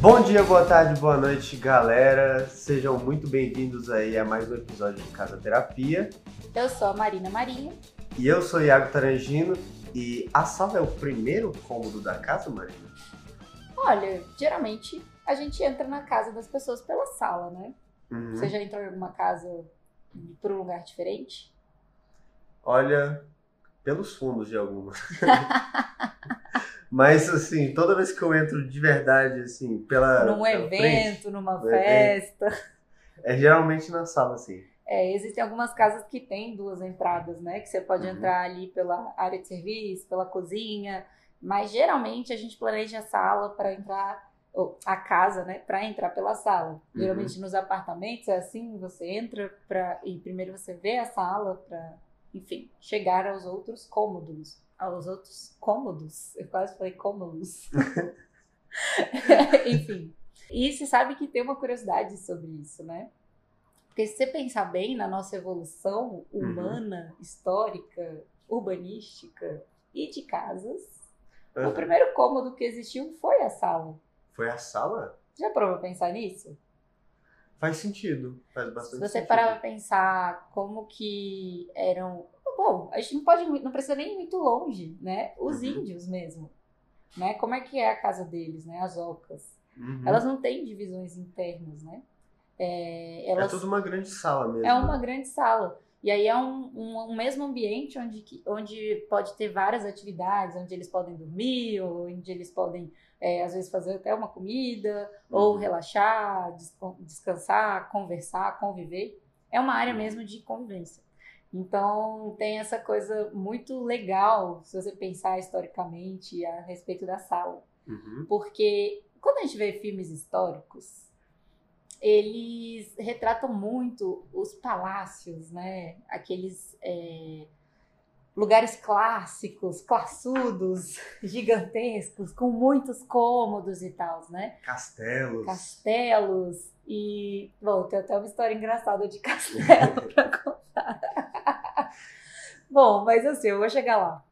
Bom dia, boa tarde, boa noite, galera. Sejam muito bem-vindos aí a mais um episódio de Casa Terapia. Eu sou a Marina Marinho. E eu sou Iago Tarangino. E a sala é o primeiro cômodo da casa, Marina? Olha, geralmente a gente entra na casa das pessoas pela sala, né? Uhum. Você já entrou em alguma casa por um lugar diferente? Olha, pelos fundos de alguma. Mas, assim, toda vez que eu entro de verdade, assim, pela. Num pela evento, frente, numa festa. é geralmente na sala, assim. É, existem algumas casas que têm duas entradas, né? Que você pode Uhum. entrar ali pela área de serviço, pela cozinha. Mas geralmente a gente planeja a sala para entrar, ou a casa, né? Para entrar pela sala. Uhum. Geralmente nos apartamentos é assim: você entra para e primeiro você vê a sala para, enfim, chegar aos outros cômodos. Aos outros cômodos. Eu quase falei cômodos. enfim. E se sabe que tem uma curiosidade sobre isso, né? Porque se você pensar bem na nossa evolução humana, histórica, urbanística e de casas, o Uhum. primeiro cômodo que existiu foi a sala. Foi a sala? Já pra pensar nisso? Faz sentido. Faz Se bastante você sentido. parar pra pensar como que eram. Bom, a gente não pode, não precisa nem ir muito longe, né? Os Uhum. índios mesmo. Né? Como é que é a casa deles, né? As ocas. Uhum. Elas não têm divisões internas, né? É, É elas... tudo uma grande sala mesmo. É uma grande sala. E aí é um, um, um mesmo ambiente onde, onde pode ter várias atividades, onde eles podem dormir, ou onde eles podem, é, às vezes, fazer até uma comida, ou Uhum. relaxar, descon- descansar, conversar, conviver. É uma área Uhum. mesmo de convivência. Então, tem essa coisa muito legal, se você pensar historicamente a respeito da sala. Uhum. Porque quando a gente vê filmes históricos, eles retratam muito os palácios, né? Aqueles é, lugares clássicos, classudos, gigantescos, com muitos cômodos e tal, né? Castelos. Castelos e... Bom, tem até uma história engraçada de castelo pra contar. Bom, mas assim, eu vou chegar lá.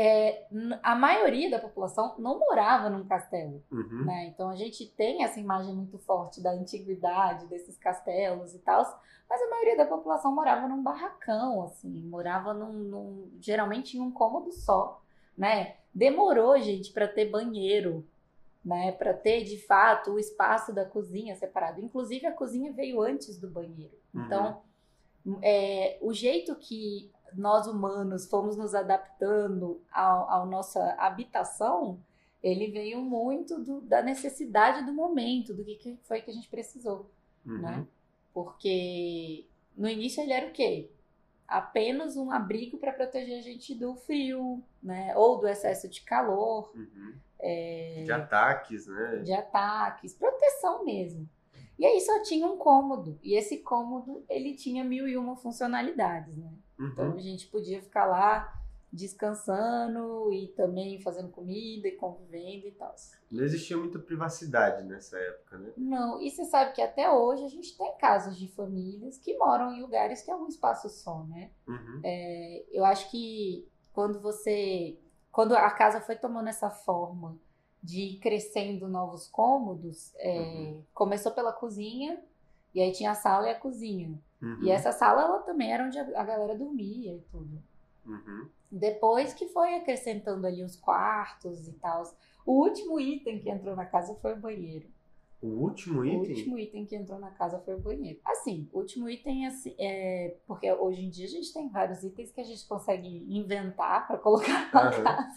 É, a maioria da população não morava num castelo Uhum. né? Então a gente tem essa imagem muito forte da antiguidade desses castelos e tal, mas a maioria da população morava num barracão, assim, morava num, num- geralmente em um cômodo só, né? Demorou, gente, para ter banheiro, né? Para ter de fato o espaço da cozinha separado. Inclusive a cozinha veio antes do banheiro. Então é, o jeito que nós humanos fomos nos adaptando à nossa habitação, ele veio muito do- da necessidade do momento, do que, que foi que a gente precisou, Uhum. né? Porque no início ele era o quê? Apenas um abrigo para proteger a gente do frio, né? Ou do excesso de calor, Uhum. é, De ataques, né? de ataques, proteção mesmo. E aí só tinha um cômodo, e esse cômodo ele tinha mil e uma funcionalidades, né? Então Uhum. a gente podia ficar lá descansando e também fazendo comida e convivendo e tal. Não existia muita privacidade nessa época, né? Não, e você sabe que até hoje a gente tem casos de famílias que moram em lugares que é um espaço só, né? Uhum. É, eu acho que quando você. Quando a casa foi tomando essa forma de ir crescendo novos cômodos, é, Uhum. começou pela cozinha, e aí tinha a sala e a cozinha. Uhum. E essa sala ela também era onde a galera dormia e tudo. Uhum. Depois que foi acrescentando ali os quartos e tal. O último item que entrou na casa foi o banheiro. O último O item? último item que entrou na casa foi o banheiro. Assim, o último item assim, é porque hoje em dia a gente tem vários itens que a gente consegue inventar para colocar na Aham. casa.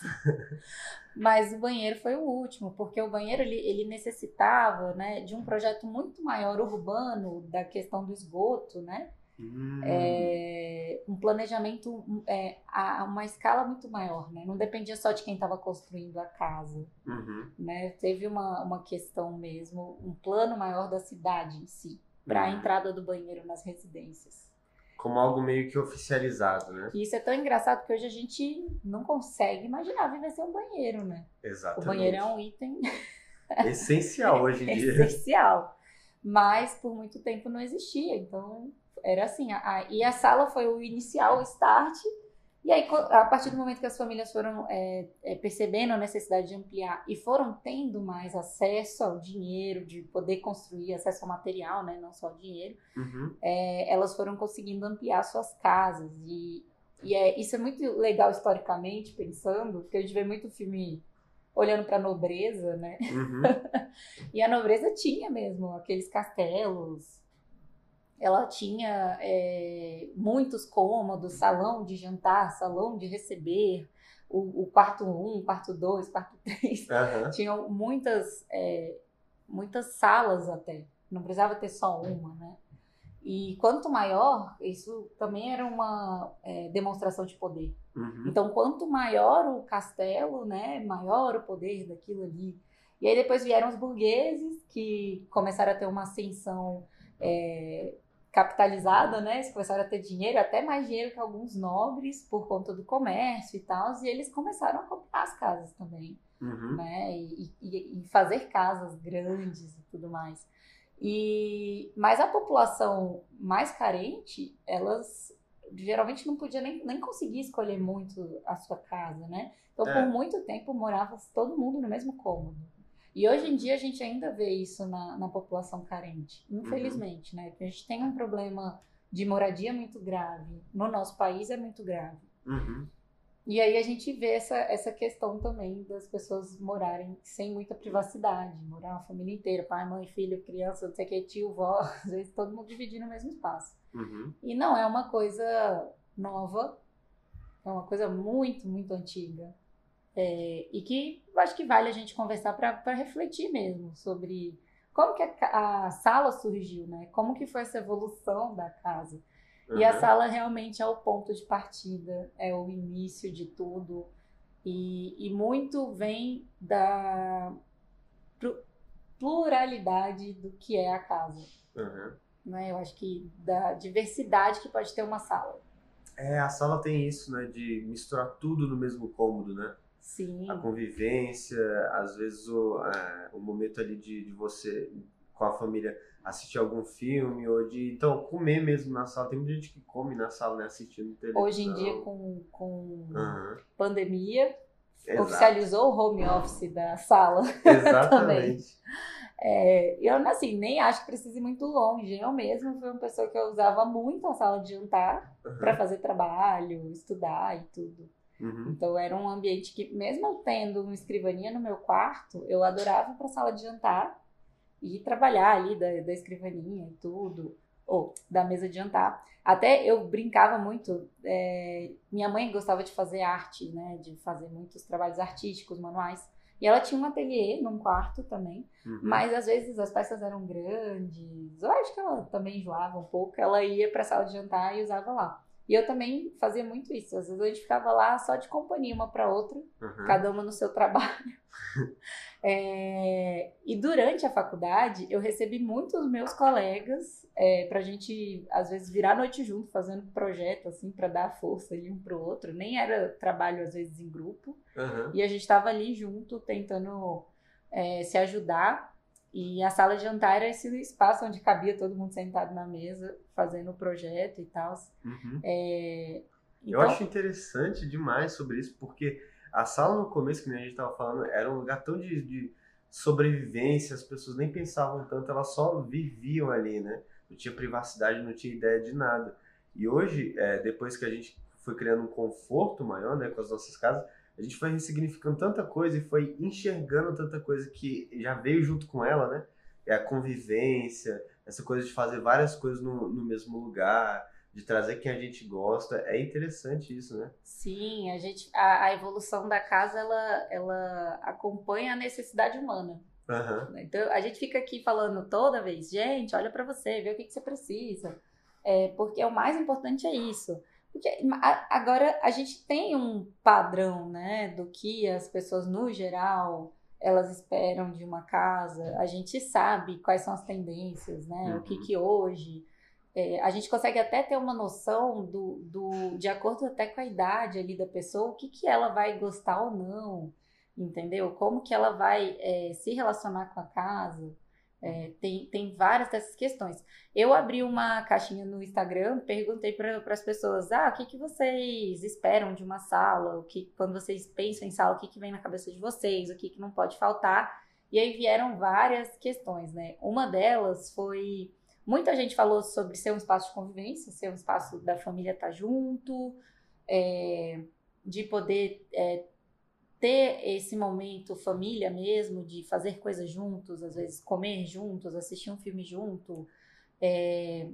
Mas o banheiro foi o último, porque o banheiro ele, ele necessitava, né, de um projeto muito maior urbano da questão do esgoto, né? Hum. é, um planejamento é, a a uma escala muito maior, né? Não dependia só de quem estava construindo a casa, Uhum. né? Teve uma, uma questão mesmo, um plano maior da cidade em si, para a Uhum. entrada do banheiro nas residências. Como algo meio que oficializado, né? E isso é tão engraçado que hoje a gente não consegue imaginar viver sem um banheiro, né? Exatamente. O banheiro é um item Essencial hoje em dia. essencial. Mas por muito tempo não existia. Então era assim. a- a- e a sala foi o inicial, o start. E aí, a partir do momento que as famílias foram é, é, percebendo a necessidade de ampliar e foram tendo mais acesso ao dinheiro, de poder construir acesso ao material, né, não só ao dinheiro, uhum. é, elas foram conseguindo ampliar suas casas. E, e é, isso é muito legal historicamente, pensando, porque a gente vê muito filme olhando para a nobreza, né? Uhum. e a nobreza tinha mesmo aqueles castelos. Ela tinha é, muitos cômodos, salão de jantar, salão de receber, o, o quarto 1, um, quarto 2, quarto 3. Uhum. Tinham muitas, é, muitas salas até. Não precisava ter só uma, né? E quanto maior, isso também era uma é, demonstração de poder. Uhum. Então, quanto maior o castelo, né, maior o poder daquilo ali. E aí depois vieram os burgueses, que começaram a ter uma ascensão é, capitalizada, né? Eles começaram a ter dinheiro, até mais dinheiro que alguns nobres, por conta do comércio e tal. E eles começaram a comprar as casas também, uhum. né? E, e, e fazer casas grandes e tudo mais. E, mas a população mais carente, elas geralmente não podia nem, nem conseguir escolher muito a sua casa, né? Então, é. por muito tempo, morava todo mundo no mesmo cômodo. E hoje em dia a gente ainda vê isso na, na população carente, infelizmente, uhum. né? Porque a gente tem um problema de moradia muito grave. No nosso país é muito grave. Uhum. E aí a gente vê essa, essa questão também das pessoas morarem sem muita privacidade, morar uma família inteira, pai, mãe, filho, criança, não sei o que, tio, vó, às vezes todo mundo dividindo o mesmo espaço. Uhum. E não é uma coisa nova, é uma coisa muito, muito antiga. É, e que eu acho que vale a gente conversar para refletir mesmo sobre como que a, a sala surgiu, né? Como que foi essa evolução da casa. Uhum. E a sala realmente é o ponto de partida, é o início de tudo. E, e muito vem da pluralidade do que é a casa. Uhum. Né? Eu acho que da diversidade que pode ter uma sala. É, a sala tem isso, né? De misturar tudo no mesmo cômodo, né? Sim. A convivência, às vezes o, é, o momento ali de, de você com a família assistir algum filme ou de então comer mesmo na sala. Tem muita gente que come na sala, né, assistindo televisão. Hoje em dia com, com uhum. pandemia Exato. oficializou o home office da sala. Exatamente. é, eu assim nem acho que precise ir muito longe. Eu mesma fui uma pessoa que eu usava muito a sala de jantar uhum. para fazer trabalho, estudar e tudo. Uhum. Então era um ambiente que, mesmo tendo uma escrivaninha no meu quarto, eu adorava para a sala de jantar e trabalhar ali da, da escrivaninha e tudo, ou da mesa de jantar. Até eu brincava muito, é, minha mãe gostava de fazer arte, né, de fazer muitos trabalhos artísticos, manuais. E ela tinha um ateliê num quarto também, uhum. mas às vezes as peças eram grandes. Eu acho que ela também enjoava um pouco. Ela ia para a sala de jantar e usava lá. E eu também fazia muito isso. Às vezes a gente ficava lá só de companhia uma para outra, uhum. cada uma no seu trabalho. é, e durante a faculdade, eu recebi muitos meus colegas é, para a gente, às vezes, virar noite junto, fazendo projeto, assim, para dar força um para o outro. Nem era trabalho, às vezes, em grupo. Uhum. E a gente estava ali junto, tentando é, se ajudar. E a sala de jantar era esse espaço onde cabia todo mundo sentado na mesa, fazendo o projeto e tal. Uhum. É, então... Eu acho interessante demais sobre isso, porque a sala no começo, que nem a gente estava falando, era um lugar tão de, de, sobrevivência, as pessoas nem pensavam tanto, elas só viviam ali, né? Não tinha privacidade, não tinha ideia de nada. E hoje, é, depois que a gente foi criando um conforto maior né, com as nossas casas, a gente foi ressignificando tanta coisa e foi enxergando tanta coisa que já veio junto com ela, né? É a convivência, essa coisa de fazer várias coisas no, no mesmo lugar, de trazer quem a gente gosta. É interessante isso, né? Sim, a gente a, a evolução da casa ela, ela acompanha a necessidade humana. Uhum. Então a gente fica aqui falando toda vez, gente, olha para você, vê o que, que você precisa. É, porque o mais importante é isso. Porque agora a gente tem um padrão, né, do que as pessoas no geral elas esperam de uma casa. A gente sabe quais são as tendências, né? Uhum. O que uhum. que hoje é, a gente consegue até ter uma noção do, do de acordo até com a idade ali da pessoa, o que que ela vai gostar ou não, entendeu? Como que ela vai é, se relacionar com a casa. É, tem, tem várias dessas questões. Eu abri uma caixinha no Instagram, perguntei para as pessoas: ah, o que, que vocês esperam de uma sala? O que, quando vocês pensam em sala, o que, que vem na cabeça de vocês? O que, que não pode faltar? E aí vieram várias questões, né? Uma delas foi. Muita gente falou sobre ser um espaço de convivência, ser um espaço da família estar tá junto, é, de poder é, ter esse momento família mesmo, de fazer coisas juntos, às vezes comer juntos, assistir um filme junto. É...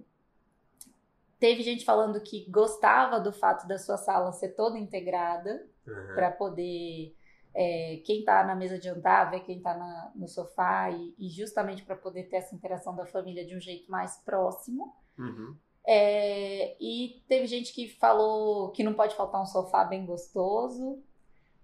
Teve gente falando que gostava do fato da sua sala ser toda integrada, uhum. para poder é, quem está na mesa de jantar ver quem está no sofá e, e justamente para poder ter essa interação da família de um jeito mais próximo. Uhum. É, e teve gente que falou que não pode faltar um sofá bem gostoso,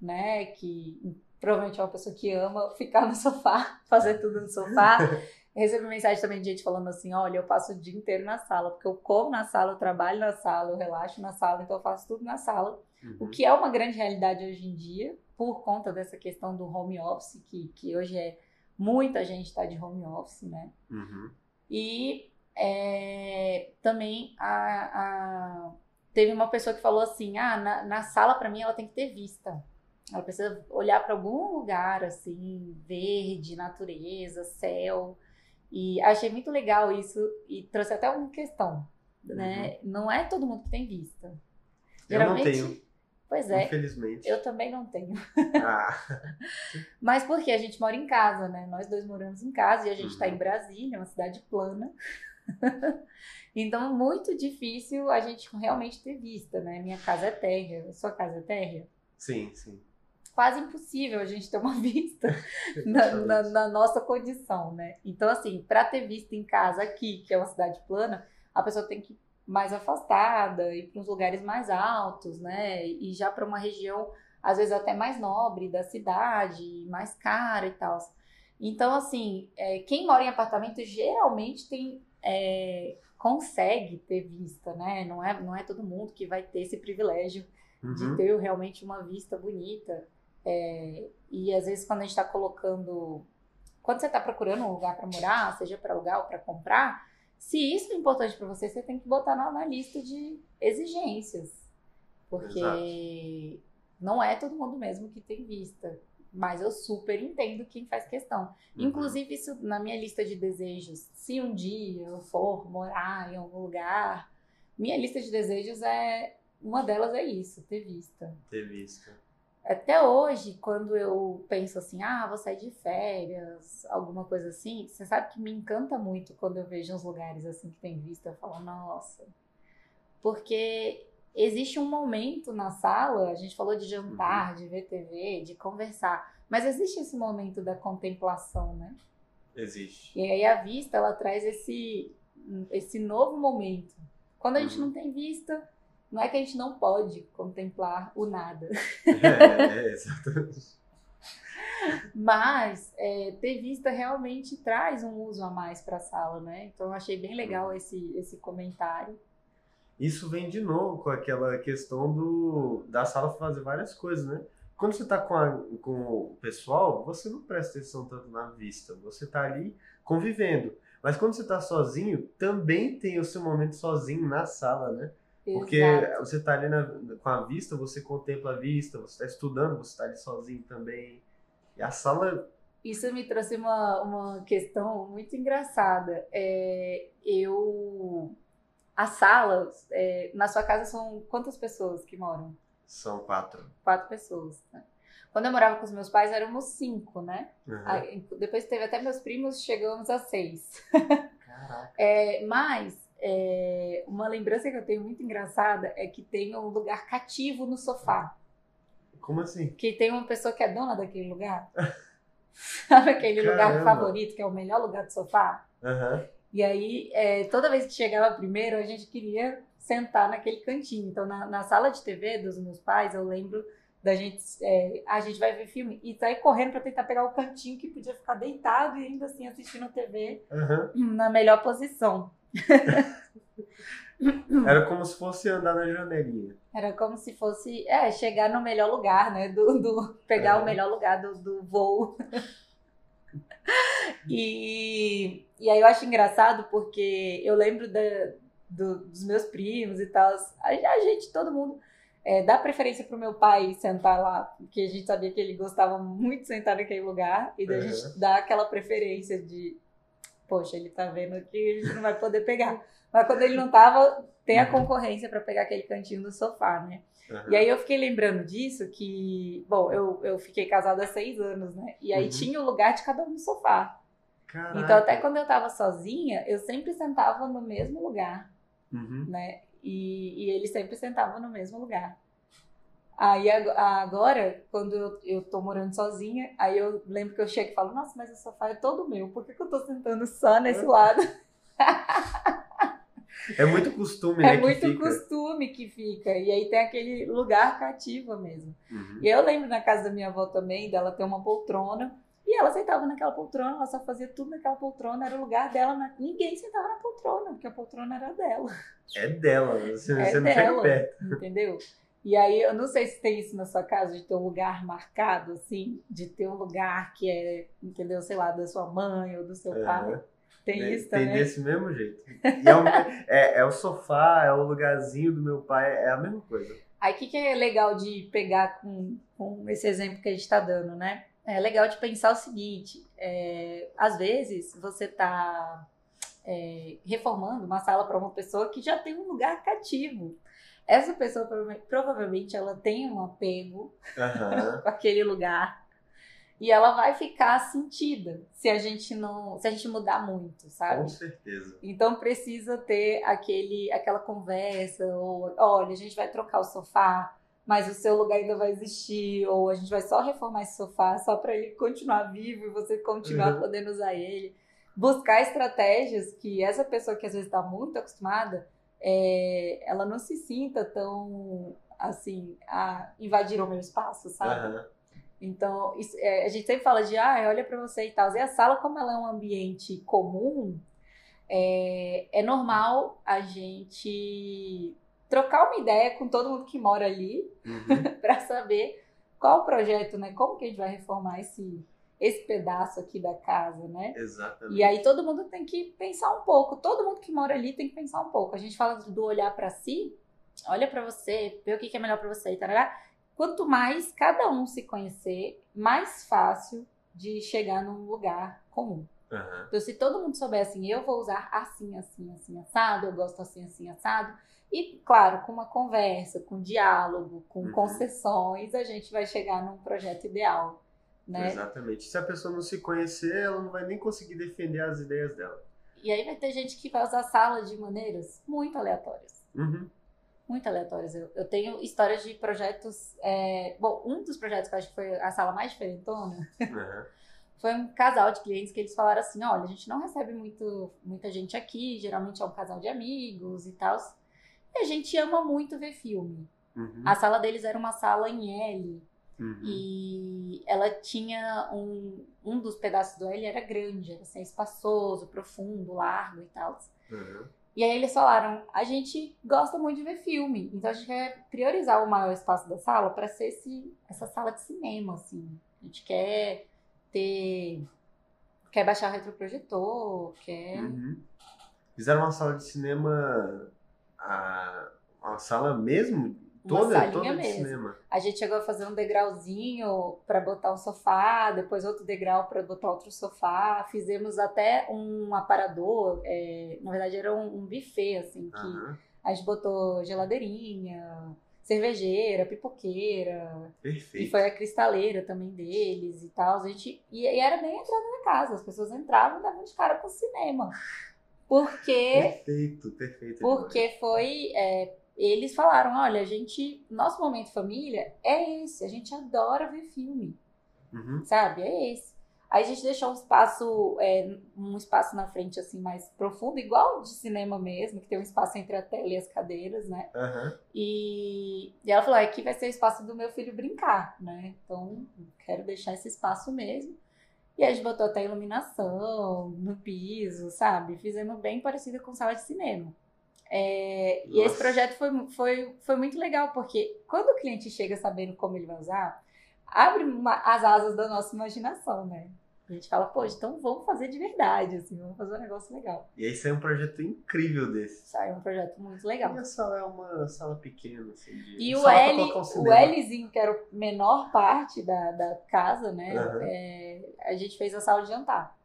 né? Que provavelmente é uma pessoa que ama ficar no sofá, fazer tudo no sofá. Recebi mensagem também de gente falando assim: olha, eu passo o dia inteiro na sala, porque eu como na sala, eu trabalho na sala, eu relaxo na sala, então eu faço tudo na sala. Uhum. O que é uma grande realidade hoje em dia, por conta dessa questão do home office, que, que hoje é muita gente está de home office, né? Uhum. E é, também a, a, teve uma pessoa que falou assim: ah, na, na sala para mim ela tem que ter vista. Ela precisa olhar para algum lugar assim, verde, natureza, céu. E achei muito legal isso e trouxe até uma questão, né? Uhum. Não é todo mundo que tem vista. Geralmente, eu não tenho. Pois é. Infelizmente. Eu também não tenho. Ah. Mas porque a gente mora em casa, né? Nós dois moramos em casa e a gente está uhum. em Brasília, uma cidade plana. então, é muito difícil a gente realmente ter vista, né? Minha casa é térrea, sua casa é térrea? Sim, sim quase impossível a gente ter uma vista na, na, na, nossa condição, né? Então, assim, para ter vista em casa aqui, que é uma cidade plana, a pessoa tem que ir mais afastada, ir para uns lugares mais altos, né? E já para uma região, às vezes, até mais nobre da cidade, mais cara e tal. Então, assim, é, quem mora em apartamento geralmente tem. É, consegue ter vista, né? Não é, não é todo mundo que vai ter esse privilégio uhum. de ter realmente uma vista bonita. É, e às vezes quando a gente está colocando, quando você está procurando um lugar para morar, seja para alugar ou para comprar, se isso é importante para você, você tem que botar na, na lista de exigências, porque Exato. não é todo mundo mesmo que tem vista. Mas eu super entendo quem faz questão. Uhum. Inclusive, isso na minha lista de desejos. Se um dia eu for morar em algum lugar, minha lista de desejos é. Uma delas é isso, ter vista. Ter vista. Até hoje, quando eu penso assim, ah, vou sair de férias, alguma coisa assim, você sabe que me encanta muito quando eu vejo uns lugares assim que tem vista, eu falo, nossa. Porque existe um momento na sala, a gente falou de jantar, uhum. de ver TV, de conversar, mas existe esse momento da contemplação, né? Existe. E aí a vista, ela traz esse, esse novo momento. Quando a gente uhum. não tem vista, não é que a gente não pode contemplar o nada. É, é exatamente. Mas é, ter vista realmente traz um uso a mais para a sala, né? Então eu achei bem legal uhum. esse, esse comentário. Isso vem de novo com aquela questão do, da sala fazer várias coisas, né? Quando você está com, com o pessoal, você não presta atenção tanto na vista, você está ali convivendo. Mas quando você está sozinho, também tem o seu momento sozinho na sala, né? Porque Exato. você está ali na, com a vista, você contempla a vista, você está estudando, você está ali sozinho também. E a sala. Isso me trouxe uma, uma questão muito engraçada. É, eu. A sala, é, na sua casa são quantas pessoas que moram? São quatro. Quatro pessoas. Né? Quando eu morava com os meus pais, éramos cinco, né? Uhum. Aí, depois teve até meus primos, chegamos a seis. Caraca. É, mas é, uma lembrança que eu tenho muito engraçada é que tem um lugar cativo no sofá. Como assim? Que tem uma pessoa que é dona daquele lugar. Sabe aquele Caramba. lugar favorito, que é o melhor lugar do sofá? Uhum. E aí, é, toda vez que chegava primeiro, a gente queria sentar naquele cantinho. Então, na, na sala de TV dos meus pais, eu lembro da gente, é, a gente vai ver filme e sair correndo para tentar pegar o cantinho que podia ficar deitado e ainda assim assistindo TV uhum. na melhor posição. Era como se fosse andar na janelinha. Era como se fosse, é, chegar no melhor lugar, né? Do, do pegar é. o melhor lugar do, do voo. e, e aí eu acho engraçado porque eu lembro da, do, dos meus primos e tal. A, a gente, todo mundo, é, dá preferência pro meu pai sentar lá, porque a gente sabia que ele gostava muito de sentar naquele lugar, e daí uhum. a gente dá aquela preferência de, poxa, ele tá vendo que a gente não vai poder pegar. Mas quando ele não tava, tem a uhum. concorrência para pegar aquele cantinho do sofá, né? Uhum. E aí eu fiquei lembrando disso que, bom, eu, eu fiquei casada há seis anos, né? E aí uhum. tinha o lugar de cada um no sofá. Caraca. Então até quando eu tava sozinha, eu sempre sentava no mesmo lugar, uhum. né? E, e ele sempre sentava no mesmo lugar. Aí agora, quando eu, eu tô morando sozinha, aí eu lembro que eu chego e falo, nossa, mas o sofá é todo meu, por que, que eu tô sentando só nesse lado? É muito costume, é né? É muito que costume que fica. E aí tem aquele lugar cativo mesmo. Uhum. E eu lembro na casa da minha avó também, dela ter uma poltrona. E ela sentava naquela poltrona, ela só fazia tudo naquela poltrona, era o lugar dela. Na... Ninguém sentava na poltrona, porque a poltrona era dela. É dela, você, é você não chega perto. Entendeu? E aí, eu não sei se tem isso na sua casa, de ter um lugar marcado, assim, de ter um lugar que é, entendeu, sei lá, da sua mãe ou do seu é. pai. Tem isso também. Tem desse mesmo jeito. É, o, é, é, o sofá, é o lugarzinho do meu pai, é a mesma coisa. Aí o que, que é legal de pegar com, com esse exemplo que a gente está dando, né? É legal de pensar o seguinte: é, às vezes você está é, reformando uma sala para uma pessoa que já tem um lugar cativo. Essa pessoa provavelmente ela tem um apego uhum. com aquele lugar e ela vai ficar sentida se a gente não, se a gente mudar muito, sabe? Com certeza. Então precisa ter aquele, aquela conversa ou, olha, a gente vai trocar o sofá, mas o seu lugar ainda vai existir, ou a gente vai só reformar esse sofá só para ele continuar vivo e você continuar uhum. podendo usar ele. Buscar estratégias que essa pessoa que às vezes está muito acostumada, é, ela não se sinta tão assim, a invadir o meu espaço, sabe? Uhum. Então, isso, é, a gente sempre fala de, ah, olha para você e tal. E a sala, como ela é um ambiente comum, é, é normal a gente trocar uma ideia com todo mundo que mora ali uhum. para saber qual o projeto, né? Como que a gente vai reformar esse, esse pedaço aqui da casa, né? Exatamente. E aí todo mundo tem que pensar um pouco. Todo mundo que mora ali tem que pensar um pouco. A gente fala do olhar para si, olha para você, vê o que é melhor para você tal. Quanto mais cada um se conhecer, mais fácil de chegar num lugar comum. Uhum. Então, se todo mundo souber assim, eu vou usar assim, assim, assim, assado, eu gosto assim, assim, assado. E, claro, com uma conversa, com diálogo, com uhum. concessões, a gente vai chegar num projeto ideal. Né? Exatamente. Se a pessoa não se conhecer, ela não vai nem conseguir defender as ideias dela. E aí vai ter gente que vai usar a sala de maneiras muito aleatórias. Uhum muito aleatórias. Eu, eu tenho histórias de projetos. É, bom, um dos projetos que eu acho que foi a sala mais diferentona uhum. foi um casal de clientes que eles falaram assim: olha, a gente não recebe muito, muita gente aqui, geralmente é um casal de amigos e tal. E a gente ama muito ver filme. Uhum. A sala deles era uma sala em L. Uhum. E ela tinha um. Um dos pedaços do L era grande, era assim, espaçoso, profundo, largo e tal. Uhum. E aí eles falaram: a gente gosta muito de ver filme, então a gente quer priorizar o maior espaço da sala para ser esse, essa sala de cinema, assim. A gente quer ter. quer baixar o retroprojetor, quer. Uhum. Fizeram uma sala de cinema. A, uma sala mesmo Toda, toda mesmo. Cinema. A gente chegou a fazer um degrauzinho para botar um sofá, depois outro degrau para botar outro sofá. Fizemos até um aparador, é, na verdade era um, um buffet, assim, que uhum. a gente botou geladeirinha, cervejeira, pipoqueira. Perfeito. E foi a cristaleira também deles e tal. A gente, e, e era bem entrada na casa, as pessoas entravam e davam de cara com o cinema. Porque. Perfeito, perfeito. Porque foi. É, eles falaram: olha, a gente, nosso momento família é esse, a gente adora ver filme, uhum. sabe? É esse. Aí a gente deixou um espaço, é, um espaço na frente assim mais profundo, igual de cinema mesmo, que tem um espaço entre a tela e as cadeiras, né? Uhum. E, e ela falou: aqui vai ser o espaço do meu filho brincar, né? Então quero deixar esse espaço mesmo. E a gente botou até iluminação no piso, sabe? Fizemos bem parecido com sala de cinema. É, e esse projeto foi, foi, foi muito legal, porque quando o cliente chega sabendo como ele vai usar, abre uma, as asas da nossa imaginação, né? A gente fala, pô, então vamos fazer de verdade, assim, vamos fazer um negócio legal. E aí sai um projeto incrível desse. Sai um projeto muito legal. E a sala é uma sala pequena, assim. De... E o L, um o. Lzinho, que era a menor parte da, da casa, né? Aham. é, a gente fez a sala de jantar.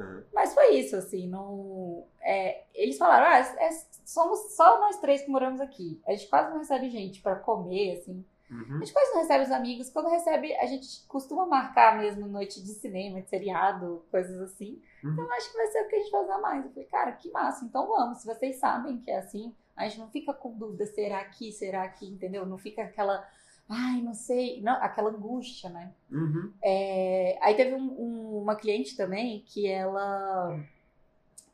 Aham. Mas foi isso, assim, não. é, eles falaram, ah, é- somos só nós três que moramos aqui. A gente quase não recebe gente pra comer, assim. A Uhum. gente quase não recebe os amigos. Quando recebe, a gente costuma marcar mesmo noite de cinema, de seriado, coisas assim. Uhum. Então acho que vai ser o que a gente vai usar mais. Eu falei, cara, que massa, então vamos. Se vocês sabem que é assim, a gente não fica com dúvida, será aqui, será aqui, entendeu? Não fica aquela, ai, não sei, não, aquela angústia, né? Uhum. É, aí teve um- um- uma cliente também que ela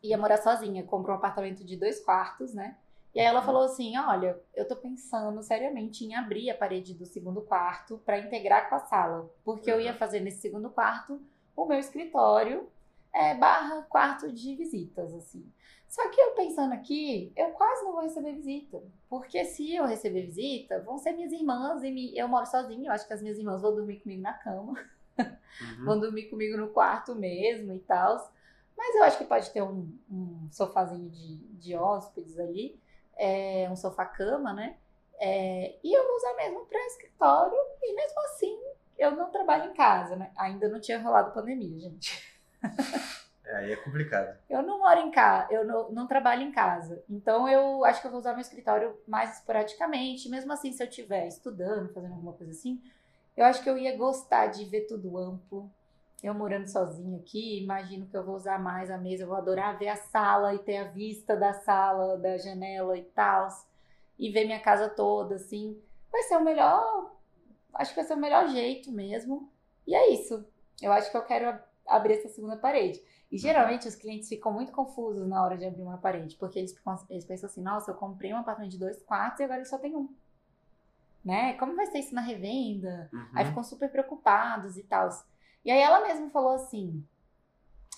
ia morar sozinha, comprou um apartamento de dois quartos, né? E aí ela falou assim: Olha, eu tô pensando seriamente em abrir a parede do segundo quarto para integrar com a sala, porque eu ia Uhum. fazer nesse segundo quarto o meu escritório é, barra quarto de visitas, assim. Só que eu pensando aqui, eu quase não vou receber visita. Porque se eu receber visita, vão ser minhas irmãs e me- eu moro sozinha. Eu acho que as minhas irmãs vão dormir comigo na cama Uhum. vão dormir comigo no quarto mesmo e tal. Mas eu acho que pode ter um, um sofazinho de, de hóspedes ali, é, um sofá-cama, né? É, e eu vou usar mesmo para escritório, e mesmo assim eu não trabalho em casa, né? Ainda não tinha rolado pandemia, gente. Aí é complicado. Eu não moro em casa, eu não, não trabalho em casa. Então eu acho que eu vou usar meu escritório mais esporadicamente. Mesmo assim, se eu estiver estudando, fazendo alguma coisa assim, eu acho que eu ia gostar de ver tudo amplo. Eu morando sozinha aqui, imagino que eu vou usar mais a mesa, eu vou adorar ver a sala e ter a vista da sala, da janela e tal. E ver minha casa toda, assim. Vai ser o melhor. Acho que vai ser o melhor jeito mesmo. E é isso. Eu acho que eu quero abrir essa segunda parede. E geralmente os clientes ficam muito confusos na hora de abrir uma parede, porque eles, eles pensam assim: nossa, eu comprei um apartamento de dois quartos e agora ele só tem um. Né? Como vai ser isso na revenda? Uhum. Aí ficam super preocupados e tal. E aí ela mesma falou assim: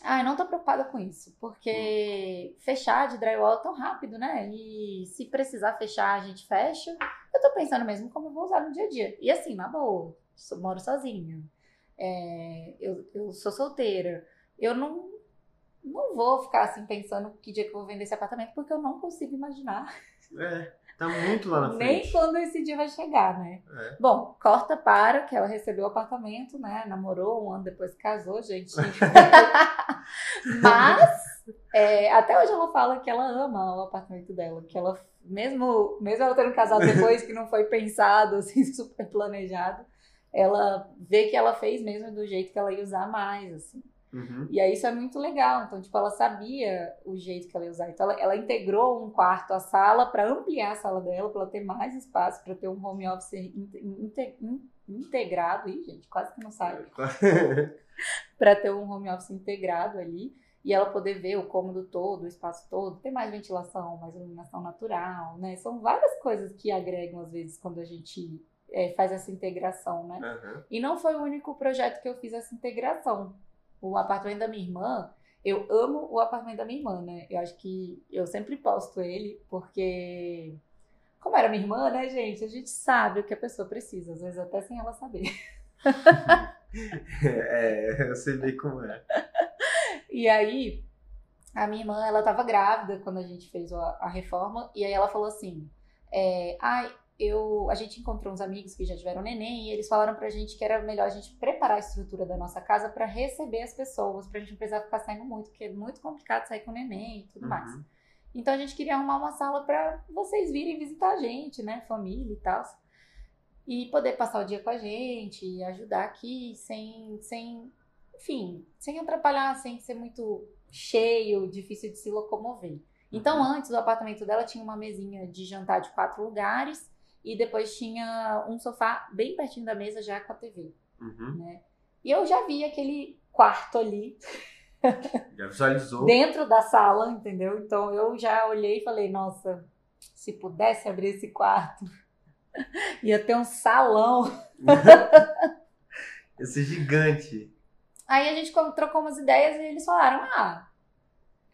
Ah, eu não tô preocupada com isso, porque fechar de drywall é tão rápido, né? E se precisar fechar, a gente fecha. Eu tô pensando mesmo como eu vou usar no dia a dia. E assim, na boa, moro sozinha. É, eu, eu sou solteira. Eu não, não vou ficar assim pensando que dia que eu vou vender esse apartamento, porque eu não consigo imaginar. É, tá muito lá na Nem frente. quando esse dia vai chegar, né? É. Bom, corta para que ela recebeu o apartamento, né? Namorou um ano depois casou, gente. Mas é, até hoje ela fala que ela ama o apartamento dela, que ela, mesmo, mesmo ela tendo casado depois, que não foi pensado, assim, super planejado, ela vê que ela fez mesmo do jeito que ela ia usar mais, assim. Uhum. E aí isso é muito legal. Então, tipo, ela sabia o jeito que ela ia usar. Então, ela, ela integrou um quarto à sala para ampliar a sala dela, para ela ter mais espaço, para ter um home office inte- inte- in- integrado. Ih, gente, quase que não sabe. Para ter um home office integrado ali. E ela poder ver o cômodo todo, o espaço todo, ter mais ventilação, mais iluminação natural, né? São várias coisas que agregam, às vezes, quando a gente é, faz essa integração, né? Aham. E não foi o único projeto que eu fiz essa integração. O apartamento da minha irmã, eu amo o apartamento da minha irmã, né? Eu acho que eu sempre posto ele, porque. Como era minha irmã, né, gente? A gente sabe o que a pessoa precisa, às vezes até sem ela saber. É, eu sei bem como é. E aí, a minha irmã, ela tava grávida quando a gente fez a, a reforma, e aí ela falou assim: é, ai, eu, a gente encontrou uns amigos que já tiveram neném, e eles falaram pra gente que era melhor a gente preparar a estrutura da nossa casa pra receber as pessoas, pra gente não precisar ficar saindo muito, porque é muito complicado sair com neném e tudo mais. Uhum. Então a gente queria arrumar uma sala pra vocês virem visitar a gente, né? Família e tal. E poder passar o dia com a gente, e ajudar aqui, sem, sem, enfim, sem atrapalhar, sem ser muito cheio, difícil de se locomover. Então, Uhum. antes, o apartamento dela tinha uma mesinha de jantar de quatro lugares e depois tinha um sofá bem pertinho da mesa já com a TV, Uhum. né? E eu já vi aquele quarto ali Já visualizou? dentro da sala, entendeu? Então eu já olhei e falei, nossa, se pudesse abrir esse quarto, ia ter um salão. Esse gigante. Aí a gente co- trocou umas ideias e eles falaram, ah,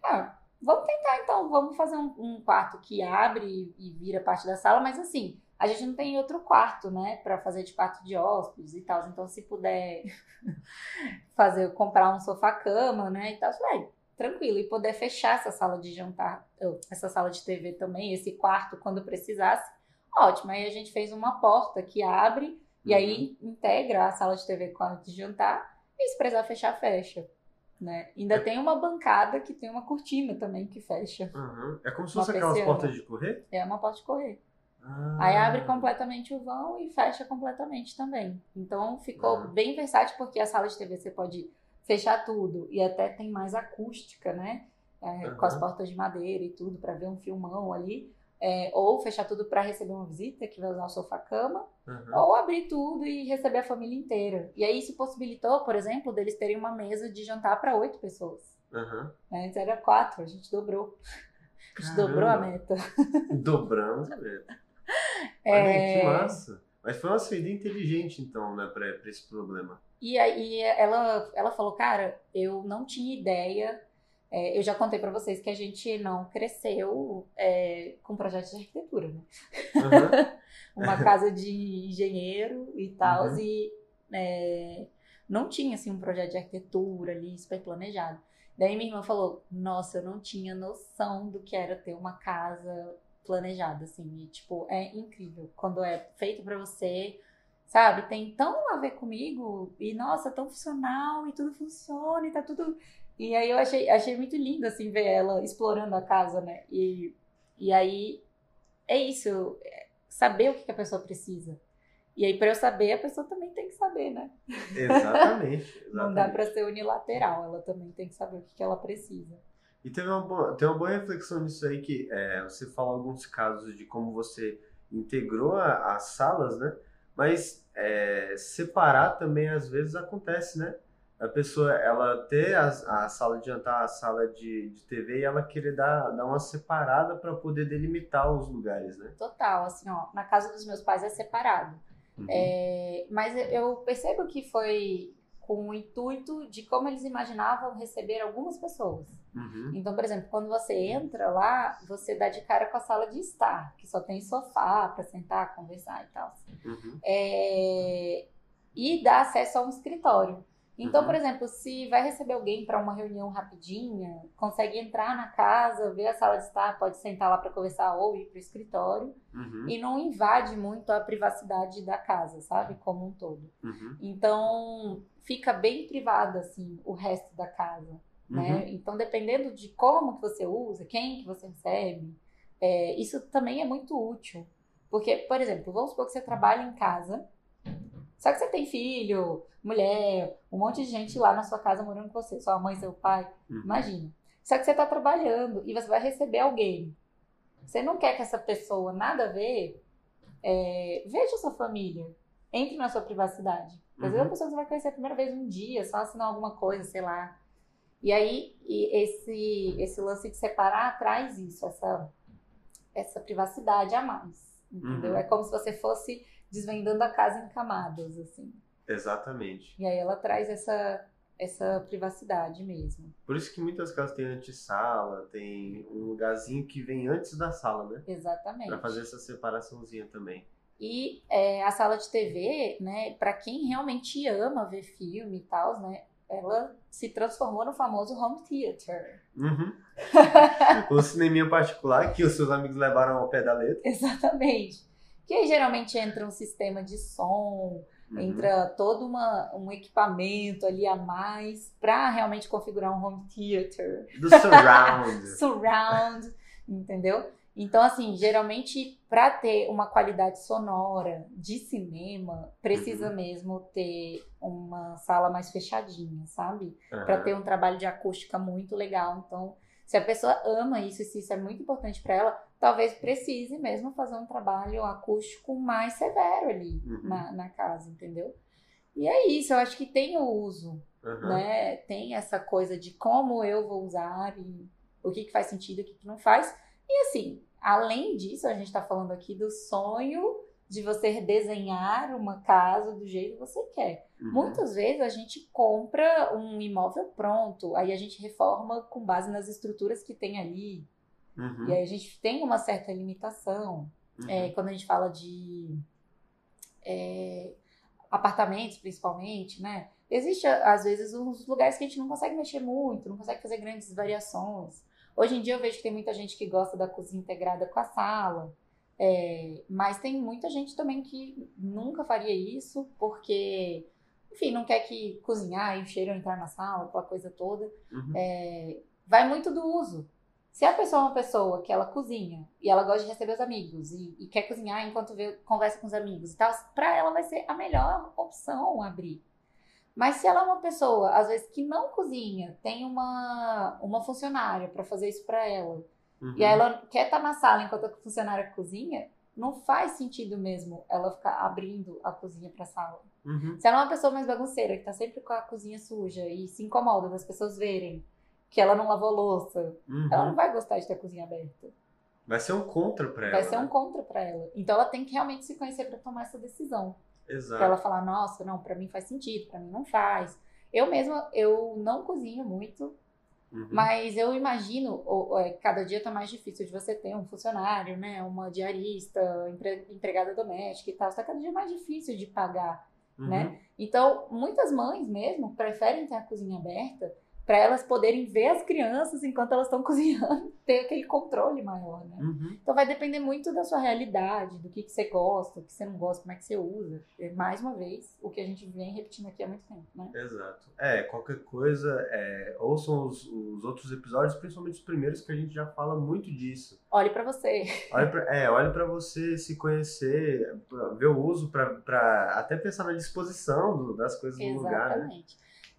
ah, vamos tentar então, vamos fazer um, um quarto que abre e, e vira parte da sala, mas assim, a gente não tem outro quarto, né, para fazer de quarto de hóspedes e tal. Então, se puder fazer, comprar um sofá-cama, né, e tal, vai, tranquilo. E poder fechar essa sala de jantar, essa sala de TV também, esse quarto, quando precisasse, ótimo. Aí a gente fez uma porta que abre e uhum. aí integra a sala de TV com a de jantar. E se precisar fechar, fecha. Né? Ainda é. tem uma bancada que tem uma cortina também que fecha. Uhum. É como se fosse aquelas portas de correr? É uma porta de correr. Ah. Aí abre completamente o vão e fecha completamente também. Então ficou ah. bem versátil porque a sala de TV você pode fechar tudo e até tem mais acústica, né? É, uhum. Com as portas de madeira e tudo para ver um filmão ali. É, ou fechar tudo para receber uma visita que vai usar o sofá-cama, uhum. ou abrir tudo e receber a família inteira. E aí isso possibilitou, por exemplo, deles terem uma mesa de jantar para oito pessoas. Uhum. Antes era quatro, a gente dobrou. A gente Caramba. dobrou a meta. Dobramos a meta. É... que massa. Mas foi uma saída inteligente, então, né, para esse problema. E aí ela, ela falou, cara, eu não tinha ideia. É, eu já contei para vocês que a gente não cresceu é, com projetos de arquitetura, né? Uhum. Uma casa de engenheiro e tal, uhum. e é, não tinha assim um projeto de arquitetura ali super planejado. Daí minha irmã falou: Nossa, eu não tinha noção do que era ter uma casa planejada, assim. E, tipo, é incrível. Quando é feito para você, sabe? Tem tão a ver comigo e, nossa, tão funcional e tudo funciona e tá tudo. E aí eu achei, achei muito lindo, assim, ver ela explorando a casa, né? E, e aí é isso, é saber o que a pessoa precisa. E aí, para eu saber, a pessoa também tem que saber, né? Exatamente. exatamente. Não dá para ser unilateral, ela também tem que saber o que, que ela precisa. E teve uma boa, tem uma boa reflexão nisso aí que é, você fala alguns casos de como você integrou a, as salas, né? Mas é, separar também às vezes acontece, né? A pessoa, ela ter a, a sala de jantar, a sala de, de TV e ela querer dar, dar uma separada para poder delimitar os lugares, né? Total, assim, ó, na casa dos meus pais é separado. Uhum. É, mas eu percebo que foi com o intuito de como eles imaginavam receber algumas pessoas. Uhum. Então, por exemplo, quando você entra lá, você dá de cara com a sala de estar, que só tem sofá para sentar, conversar e tal. Uhum. É... E dá acesso a um escritório. Então, uhum. por exemplo, se vai receber alguém para uma reunião rapidinha, consegue entrar na casa, ver a sala de estar, pode sentar lá para conversar ou ir para o escritório uhum. e não invade muito a privacidade da casa, sabe? Como um todo. Uhum. Então, fica bem privada, assim, o resto da casa. Né? Uhum. Então, dependendo de como que você usa, quem que você recebe, é, isso também é muito útil. Porque, por exemplo, vamos supor que você trabalha em casa, só que você tem filho, mulher, um monte de gente lá na sua casa morando com você, sua mãe, seu pai, uhum. imagina. Só que você está trabalhando e você vai receber alguém. Você não quer que essa pessoa, nada a ver, é, veja sua família, entre na sua privacidade. Às vezes uhum. a pessoa que você vai conhecer a primeira vez um dia, só assinar alguma coisa, sei lá. E aí, e esse, esse lance de separar traz isso, essa, essa privacidade a mais. Entendeu? Uhum. É como se você fosse desvendando a casa em camadas, assim. Exatamente. E aí ela traz essa, essa privacidade mesmo. Por isso que muitas casas têm antessala, tem um lugarzinho que vem antes da sala, né? Exatamente. Para fazer essa separaçãozinha também. E é, a sala de TV, né, para quem realmente ama ver filme e tal, né, ela se transformou no famoso home theater. Uhum. o cineminha particular que os seus amigos levaram ao pé da letra. Exatamente. Que aí geralmente entra um sistema de som, uhum. entra todo uma, um equipamento ali a mais para realmente configurar um home theater. Do surround. surround, entendeu? Então, assim, geralmente, para ter uma qualidade sonora de cinema, precisa uhum. mesmo ter uma sala mais fechadinha, sabe? Uhum. Para ter um trabalho de acústica muito legal. Então, se a pessoa ama isso e se isso é muito importante para ela, talvez precise mesmo fazer um trabalho acústico mais severo ali uhum. na, na casa, entendeu? E é isso, eu acho que tem o uso, uhum. né? Tem essa coisa de como eu vou usar e o que, que faz sentido e o que, que não faz. E assim, além disso, a gente está falando aqui do sonho de você desenhar uma casa do jeito que você quer. Uhum. Muitas vezes a gente compra um imóvel pronto, aí a gente reforma com base nas estruturas que tem ali. Uhum. E aí a gente tem uma certa limitação. Uhum. É, quando a gente fala de é, apartamentos, principalmente, né? Existe, às vezes, uns lugares que a gente não consegue mexer muito, não consegue fazer grandes variações. Hoje em dia eu vejo que tem muita gente que gosta da cozinha integrada com a sala, é, mas tem muita gente também que nunca faria isso, porque, enfim, não quer que cozinhar e o cheiro entrar na sala, aquela coisa toda. Uhum. É, vai muito do uso. Se a pessoa é uma pessoa que ela cozinha e ela gosta de receber os amigos e, e quer cozinhar enquanto vê, conversa com os amigos e tal, para ela vai ser a melhor opção abrir. Mas se ela é uma pessoa, às vezes, que não cozinha, tem uma, uma funcionária para fazer isso para ela, Uhum. e aí ela quer estar na sala enquanto a funcionária cozinha, não faz sentido mesmo ela ficar abrindo a cozinha para a sala. Uhum. Se ela é uma pessoa mais bagunceira, que tá sempre com a cozinha suja e se incomoda das pessoas verem que ela não lavou louça, Uhum. ela não vai gostar de ter a cozinha aberta. Vai ser um contra pra ela. Vai ser um né? contra pra ela. Então ela tem que realmente se conhecer pra tomar essa decisão. Exato. Pra ela falar, nossa, não, pra mim faz sentido, pra mim não faz. Eu mesma, eu não cozinho muito, Uhum. mas eu imagino, o- é, cada dia tá mais difícil de você ter um funcionário, né? Uma diarista, empre- empregada doméstica e tal. Tá cada dia mais difícil de pagar Uhum. né? Então, muitas mães mesmo preferem ter a cozinha aberta para elas poderem ver as crianças enquanto elas estão cozinhando, ter aquele controle maior, né? Uhum. Então vai depender muito da sua realidade, do que, que você gosta, o que você não gosta, como é que você usa. E, mais uma vez, o que a gente vem repetindo aqui há muito tempo, né? Exato. É, qualquer coisa, é, ouçam os, os outros episódios, principalmente os primeiros, que a gente já fala muito disso. Olhe para você. Olhe pra, é, olhe pra você se conhecer, ver o uso, pra até pensar na disposição do- das coisas no lugar, né?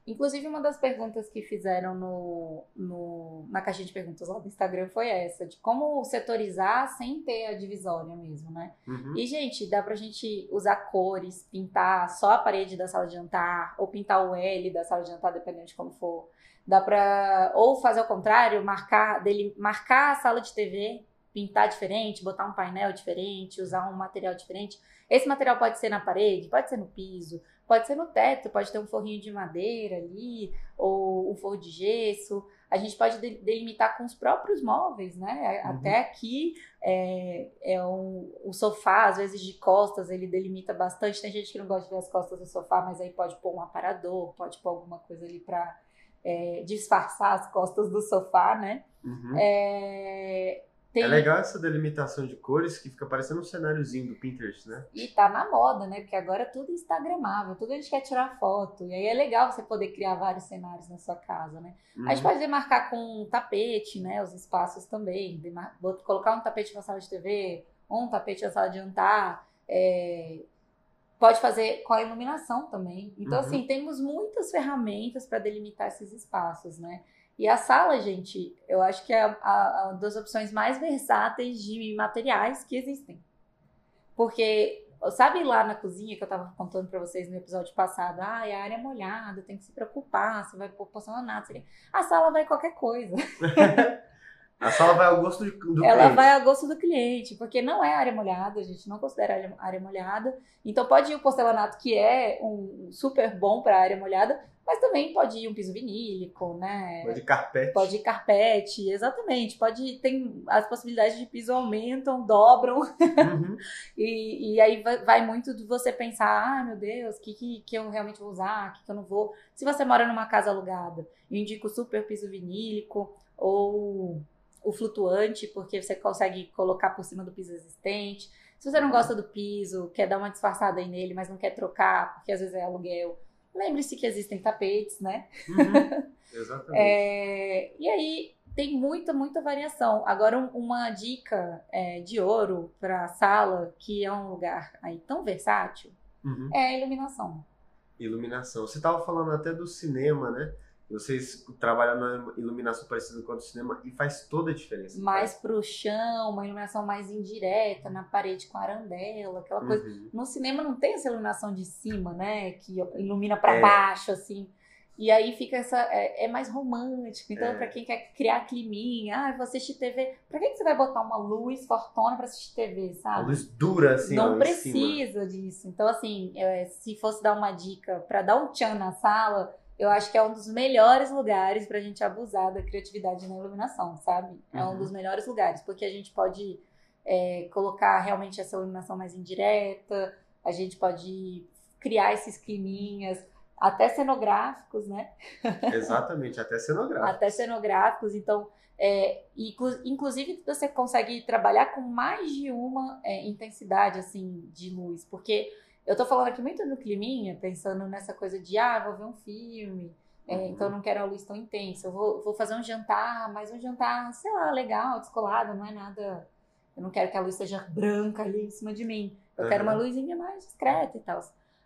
Inclusive, uma das perguntas que fizeram no, no- na caixinha de perguntas lá do Instagram foi essa, de como setorizar sem ter a divisória mesmo, né? Uhum. E, gente, dá pra gente usar cores, pintar só a parede da sala de jantar, ou pintar o L da sala de jantar, dependendo de como for. Dá pra. Ou fazer ao contrário, marcar, dele, marcar a sala de TV, pintar diferente, botar um painel diferente, usar um material diferente. Esse material pode ser na parede, pode ser no piso, pode ser no teto, pode ter um forrinho de madeira ali, ou um forro de gesso. A gente pode de- delimitar com os próprios móveis, né? Uhum. Até aqui é, é um, o sofá, às vezes de costas, ele delimita bastante. Tem gente que não gosta de ver as costas do sofá, mas aí pode pôr um aparador, pode pôr alguma coisa ali para disfarçar as costas do sofá, né? Uhum. É, tem- É legal essa delimitação de cores que fica parecendo um cenáriozinho do Pinterest, né? E tá na moda, né? Porque agora é tudo instagramável, tudo a gente quer tirar foto. E aí é legal você poder criar vários cenários na sua casa, né? Uhum. A gente pode demarcar com um tapete, né? Os espaços também. Demar- colocar um tapete na sala de TV, um tapete na sala de jantar. é, Pode fazer com a iluminação também. Então, Uhum. assim, temos muitas ferramentas para delimitar esses espaços, né? E a sala, gente, eu acho que é a, a- a das opções mais versáteis de materiais que existem. Porque, sabe lá na cozinha que eu tava contando pra vocês no episódio passado? Ah, a área é molhada, tem que se preocupar, você vai pôr porcelanato. A sala vai qualquer coisa. A sala vai ao gosto do Ela cliente. vai a gosto do cliente, porque não é área molhada, a gente não considera área, área molhada. Então pode ir o porcelanato, que é um super bom para área molhada, mas também pode ir um piso vinílico, né? Vai de carpete. Pode ir carpete, exatamente. Pode tem as possibilidades de piso aumentam, dobram Uhum. e, e aí vai, muito de você pensar, ah, meu Deus, o que, que, que eu realmente vou usar, o que, que eu não vou. Se você mora numa casa alugada, eu indico o super piso vinílico ou o flutuante, porque você consegue colocar por cima do piso existente. Se você não gosta do piso, quer dar uma disfarçada aí nele, mas não quer trocar, porque às vezes é aluguel, lembre-se que existem tapetes, né? Uhum. Exatamente. É, e aí tem muita, muita variação. Agora, um- uma dica é, de ouro para sala, que é um lugar aí tão versátil, Uhum. é a iluminação. Iluminação. Você estava falando até do cinema, né? Vocês trabalham na iluminação parecida com a do cinema e faz toda a diferença. Mais pro chão, uma iluminação mais indireta, na parede com arandela, aquela Uhum. coisa. No cinema não tem essa iluminação de cima, né? Que ilumina para É. baixo, assim. E aí fica essa. É, é mais romântico. Então, É. pra quem quer criar climinha, ah, vou assistir TV. Pra que, que você vai botar uma luz fortona pra assistir TV, sabe? luz dura, assim, não precisa disso. Então, assim, é, se fosse dar uma dica pra dar um tchan na sala, eu acho que é um dos melhores lugares pra gente abusar da criatividade na iluminação, sabe? É um Uhum. dos melhores lugares, porque a gente pode é, colocar realmente essa iluminação mais indireta, a gente pode criar esses climinhas, até cenográficos, né? Exatamente, até cenográficos. até cenográficos, então, é, inclusive você consegue trabalhar com mais de uma é, intensidade, assim, de luz, porque eu tô falando aqui muito no climinha, pensando nessa coisa de, ah, vou ver um filme, é, uhum. então eu não quero a luz tão intensa, eu vou, vou fazer um jantar, mas um jantar, sei lá, legal, descolado, não é nada eu não quero que a luz seja branca ali em cima de mim. Eu uhum. quero uma luzinha mais discreta e tal.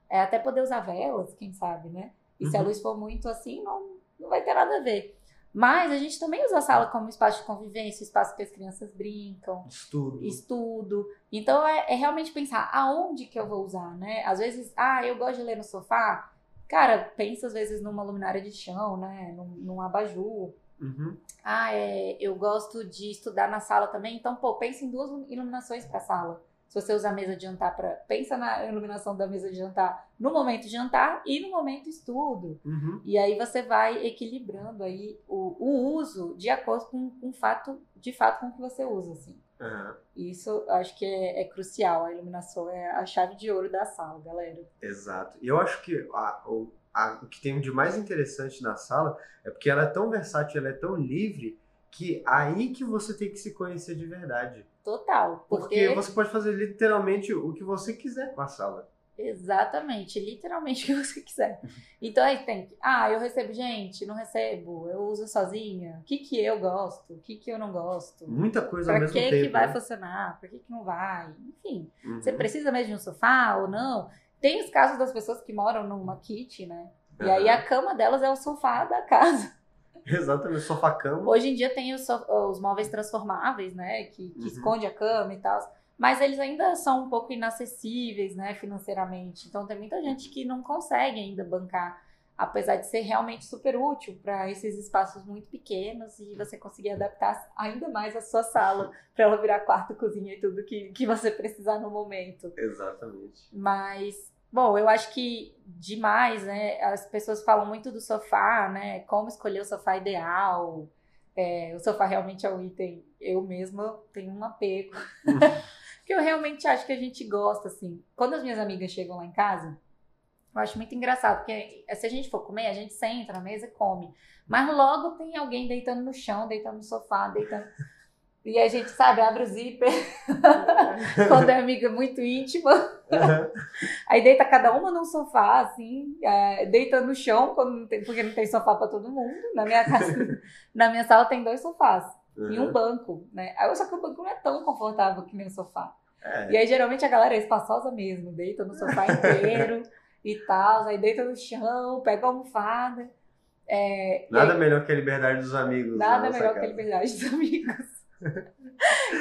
É, até poder usar velas, quem sabe, né? E uhum. se a uhum. luz for muito assim, não, não vai ter nada a ver. Mas a gente também usa a sala como espaço de convivência, espaço que as crianças brincam. Estudo. Estudo. Então é, é, realmente pensar aonde que eu vou usar, né? Às vezes, ah, eu gosto de ler no sofá. Cara, pensa às vezes numa luminária de chão, né? Num, num abajur. Uhum. Ah, é, eu gosto de estudar na sala também. Então, pô, pensa em duas iluminações para a sala. Se você usa a mesa de jantar para. Pensa na iluminação da mesa de jantar no momento de jantar e no momento estudo. Uhum. E aí você vai equilibrando aí o, o uso de acordo com, com fato, de fato, com o que você usa, assim. Uhum. Isso acho que é, é, crucial. A iluminação é a chave de ouro da sala, galera. Exato. E eu acho que a, o a, o que tem de mais interessante na sala é porque ela é tão versátil, ela é tão livre, que aí que você tem que se conhecer de verdade. Total. Porque, porque você pode fazer literalmente o que você quiser com a sala. Exatamente, literalmente o que você quiser. Então aí tem que, ah, eu recebo gente, não recebo, eu uso sozinha, o que que eu gosto, o que que eu não gosto. Muita coisa pra ao mesmo que tempo. Pra que vai né? funcionar, pra que que não vai, enfim. Uhum. Você precisa mesmo de um sofá ou não? Tem os casos das pessoas que moram numa kit, né? E uhum. aí a cama delas é o sofá da casa. Exatamente, sofá-cama. Hoje em dia tem os, os móveis transformáveis, né? Que, que uhum. esconde a cama e tal. Mas eles ainda são um pouco inacessíveis, né? Financeiramente. Então tem muita gente que não consegue ainda bancar apesar de ser realmente super útil para esses espaços muito pequenos e você conseguir adaptar ainda mais a sua sala para ela virar quarto, cozinha e tudo que, que você precisar no momento. Exatamente. Mas, bom, eu acho que demais, né? As pessoas falam muito do sofá, né? Como escolher o sofá ideal. É, o sofá realmente é um item. Eu mesma tenho um apego. Porque eu realmente acho que a gente gosta, assim. Quando as minhas amigas chegam lá em casa, eu acho muito engraçado, porque se a gente for comer, a gente senta na mesa e come. Mas logo tem alguém deitando no chão, deitando no sofá, deitando. E a gente, sabe, abre o zíper quando é amiga muito íntima. Uhum. Aí deita cada uma num sofá, assim, é, deita no chão, não tem, porque não tem sofá para todo mundo. Na minha casa, na minha sala tem dois sofás uhum. e um banco, né? Aí, só que o banco não é tão confortável que nem o sofá. É. E aí, geralmente, a galera é espaçosa mesmo, deita no sofá inteiro e tal, aí deita no chão, pega a almofada. É, nada aí, melhor que a liberdade dos amigos. Nada melhor casa. que a liberdade dos amigos.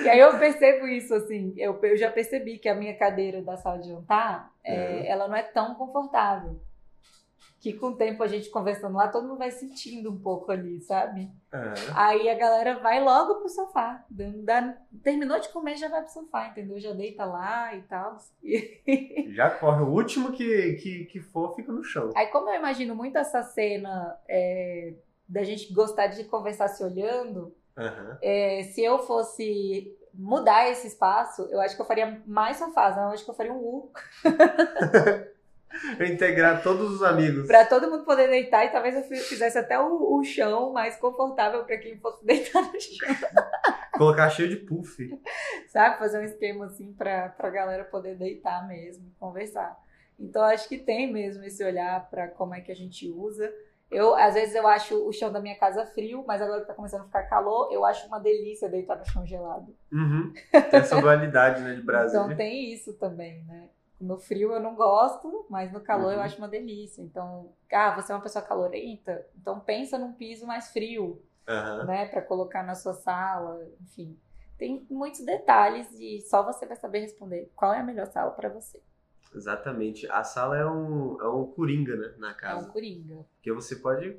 E aí eu percebo isso, assim, eu, eu já percebi que a minha cadeira da sala de jantar, é, é. ela não é tão confortável que com o tempo a gente conversando lá, todo mundo vai sentindo um pouco ali, sabe? É. Aí a galera vai logo pro sofá. Dá, terminou de comer, já vai pro sofá, entendeu? Já deita lá e tal. já corre. O último que, que, que for, fica no chão. Aí, como eu imagino muito essa cena é, da gente gostar de conversar se olhando, uhum. é, se eu fosse mudar esse espaço, eu acho que eu faria mais sofás, eu acho que eu faria um U. Integrar todos os amigos. Pra todo mundo poder deitar e talvez eu fizesse até o, o chão mais confortável para quem fosse deitar no chão. Colocar cheio de puff. Sabe? Fazer um esquema assim pra, pra galera poder deitar mesmo, conversar. Então acho que tem mesmo esse olhar para como é que a gente usa. Eu, às vezes eu acho o chão da minha casa frio, mas agora que tá começando a ficar calor, eu acho uma delícia deitar no chão gelado. Uhum. Tem essa dualidade, né, de Brasil. Então tem isso também, né? No frio eu não gosto, mas no calor uhum. eu acho uma delícia. Então, ah, você é uma pessoa calorenta, então pensa num piso mais frio, uhum. né, para colocar na sua sala, enfim. Tem muitos detalhes e só você vai saber responder qual é a melhor sala para você. Exatamente. A sala é um, é um coringa, né, na casa. É um coringa. Porque você pode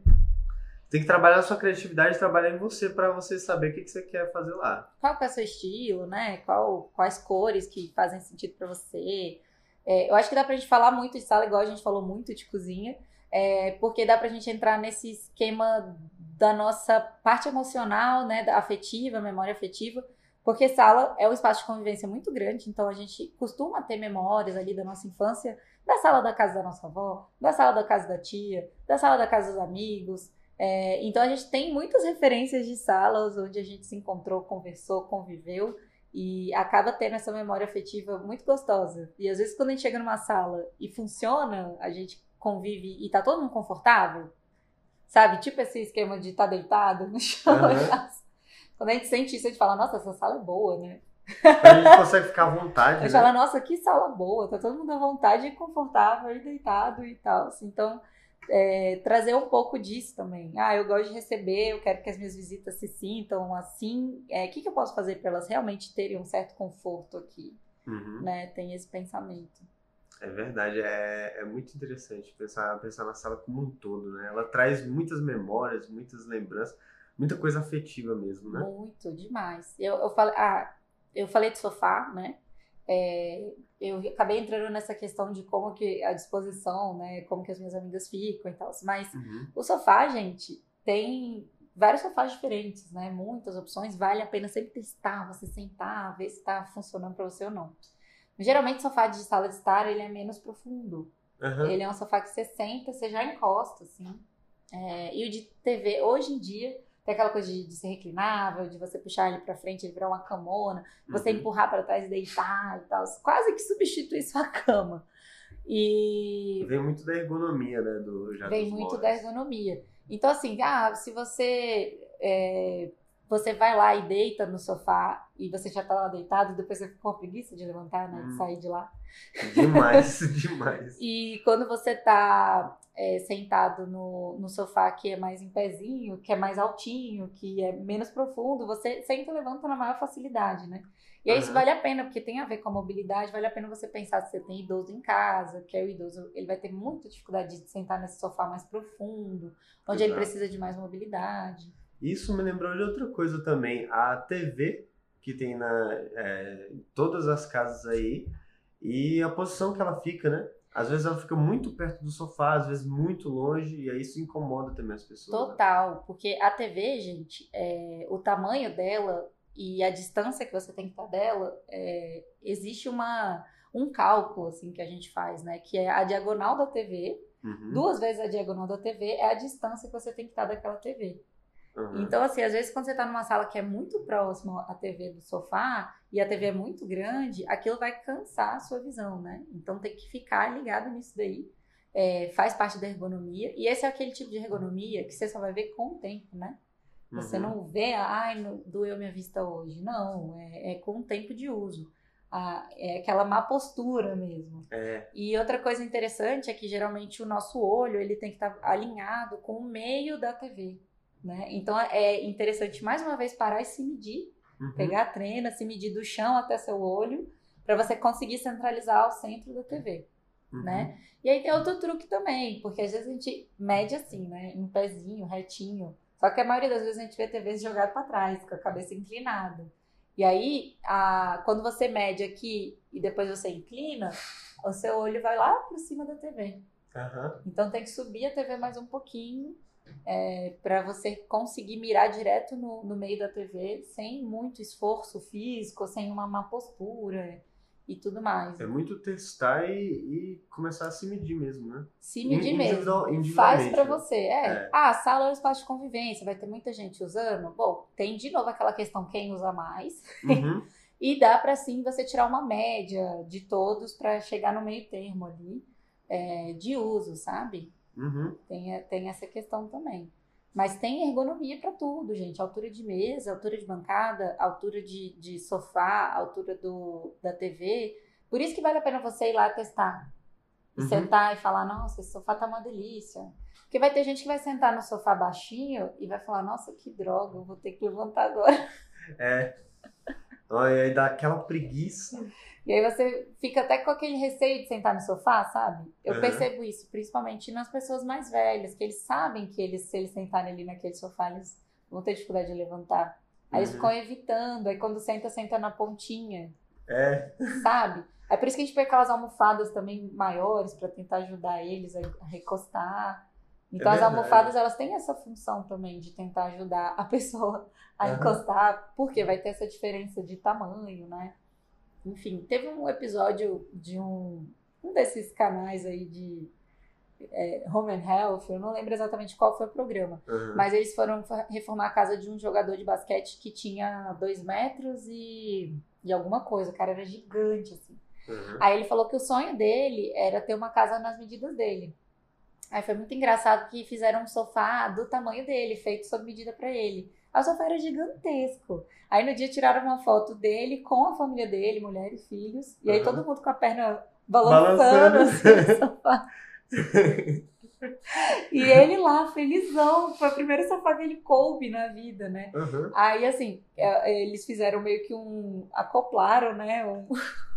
tem que trabalhar a sua criatividade, trabalhar em você para você saber o que, que você quer fazer lá. Qual é o seu estilo, né? Qual, quais cores que fazem sentido para você? É, eu acho que dá pra gente falar muito de sala, igual a gente falou muito de cozinha, é, porque dá pra gente entrar nesse esquema da nossa parte emocional, né, da afetiva, memória afetiva, Porque sala é um espaço de convivência muito grande, então a gente costuma ter memórias ali da nossa infância, da sala da casa da nossa avó, da sala da casa da tia, da sala da casa dos amigos. É, então a gente tem muitas referências de salas onde a gente se encontrou, conversou, conviveu e acaba tendo essa memória afetiva muito gostosa. E às vezes quando a gente chega numa sala e funciona, a gente convive e tá todo mundo confortável, sabe? Tipo esse esquema de estar tá deitado no chão. Uhum. Quando a gente sente isso, a gente fala, nossa, essa sala é boa, né? A gente consegue ficar à vontade. A gente né? fala, nossa, que sala boa, tá todo mundo à vontade, confortável e deitado e tal. Assim. Então, é, trazer um pouco disso também. Ah, eu gosto de receber, eu quero que as minhas visitas se sintam assim. É, o que, que eu posso fazer para elas realmente terem um certo conforto aqui? Uhum. Né? Tem esse pensamento. É verdade, é, é muito interessante pensar, pensar na sala como um todo, né? Ela traz muitas memórias, muitas lembranças, muita coisa afetiva mesmo, né? Muito, demais. Eu, eu, falei, ah, eu falei de sofá, né? É, eu acabei entrando nessa questão de como que a disposição, né? Como que as minhas amigas ficam e tal. Mas uhum. o sofá, gente, tem vários sofás diferentes, né? Muitas opções. Vale a pena sempre testar, você sentar, ver se está funcionando para você ou não. Geralmente o sofá de sala de estar, ele é menos profundo. Uhum. Ele é um sofá que você senta, você já encosta, assim. É, e o de TV, hoje em dia, tem aquela coisa de, de ser reclinável, de você puxar ele para frente, ele virar uma camona, você uhum. empurrar para trás e deitar e tal. Quase que substitui sua cama. E... Vem muito da ergonomia, né? Do, já Vem muito móveis. da ergonomia. Então, assim, ah, se você é, você vai lá e deita no sofá e você já tá lá deitado, e depois você fica com preguiça de levantar, né? De hum. sair de lá. Demais, demais. E quando você tá é, sentado no, no sofá que é mais em pezinho, que é mais altinho, que é menos profundo, você senta e levanta na maior facilidade, né? E aí uhum. isso vale a pena, porque tem a ver com a mobilidade, vale a pena você pensar se você tem idoso em casa, que é o idoso, ele vai ter muita dificuldade de sentar nesse sofá mais profundo, onde Exato. ele precisa de mais mobilidade. Isso me lembrou de outra coisa também. A TV que tem na é, todas as casas aí e a posição que ela fica, né? Às vezes ela fica muito perto do sofá, às vezes muito longe, e aí isso incomoda também as pessoas. Né? Total, né? porque a TV, gente, é, o tamanho dela e a distância que você tem que estar dela, é, existe uma, um cálculo assim que a gente faz, né? Que é a diagonal da TV, uhum. duas vezes a diagonal da TV é a distância que você tem que estar daquela TV. Uhum. Então, assim, às vezes quando você tá numa sala que é muito próximo à TV do sofá e a TV é muito grande, aquilo vai cansar a sua visão, né? Então tem que ficar ligado nisso daí. É, faz parte da ergonomia. E esse é aquele tipo de ergonomia que você só vai ver com o tempo, né? Você uhum. não vê, ai, doeu minha vista hoje. Não, é, é com o tempo de uso. Ah, é aquela má postura mesmo. É. E outra coisa interessante é que geralmente o nosso olho ele tem que estar tá alinhado com o meio da TV. Né? Então é interessante mais uma vez parar e se medir, uhum. pegar a trena, se medir do chão até seu olho, para você conseguir centralizar o centro da TV. Uhum. Né? E aí tem outro truque também, porque às vezes a gente mede assim, né? Em pezinho, retinho. Só que a maioria das vezes a gente vê TVs jogadas para trás, com a cabeça inclinada. E aí, a, quando você mede aqui e depois você inclina, o seu olho vai lá para cima da TV. Uhum. Então tem que subir a TV mais um pouquinho é, para você conseguir mirar direto no, no meio da TV sem muito esforço físico, sem uma má postura e tudo mais. É muito testar e, e começar a se medir mesmo, né? Se medir mesmo. Faz para né? você. É. é. Ah, sala é um espaço de convivência, vai ter muita gente usando. Bom, tem de novo aquela questão quem usa mais. Uhum. e dá para sim você tirar uma média de todos para chegar no meio termo ali é, de uso, sabe? Uhum. Tem, tem essa questão também. Mas tem ergonomia para tudo, gente. Altura de mesa, altura de bancada, altura de, de sofá, altura do, da TV. Por isso que vale a pena você ir lá testar. E uhum. sentar e falar, nossa, esse sofá tá uma delícia. Porque vai ter gente que vai sentar no sofá baixinho e vai falar, nossa, que droga, eu vou ter que levantar agora. É. Olha, aí dá aquela preguiça. E aí você fica até com aquele receio de sentar no sofá, sabe? Eu uhum. percebo isso, principalmente nas pessoas mais velhas, que eles sabem que eles, se eles sentarem ali naquele sofá, eles vão ter dificuldade de levantar. Aí uhum. eles ficam evitando, aí quando senta, senta na pontinha. É. Sabe? É por isso que a gente põe aquelas almofadas também maiores para tentar ajudar eles a recostar. Então É as almofadas elas têm essa função também de tentar ajudar a pessoa a Aham. encostar, porque vai ter essa diferença de tamanho, né? Enfim, teve um episódio de um, um desses canais aí de é, Home and Health, eu não lembro exatamente qual foi o programa, Aham. mas eles foram reformar a casa de um jogador de basquete que tinha dois metros e, e alguma coisa, o cara era gigante, assim. Aham. Aí ele falou que o sonho dele era ter uma casa nas medidas dele. Aí foi muito engraçado que fizeram um sofá do tamanho dele, feito sob medida pra ele. Aí o sofá era gigantesco. Aí no dia tiraram uma foto dele com a família dele, mulher e filhos. E aí Aham. todo mundo com a perna balançando, Balançando. assim, no sofá. E ele lá, felizão. Foi o primeiro sofá que ele coube na vida, né? Aham. Aí, assim, é, eles fizeram meio que um. acoplaram, né? Um,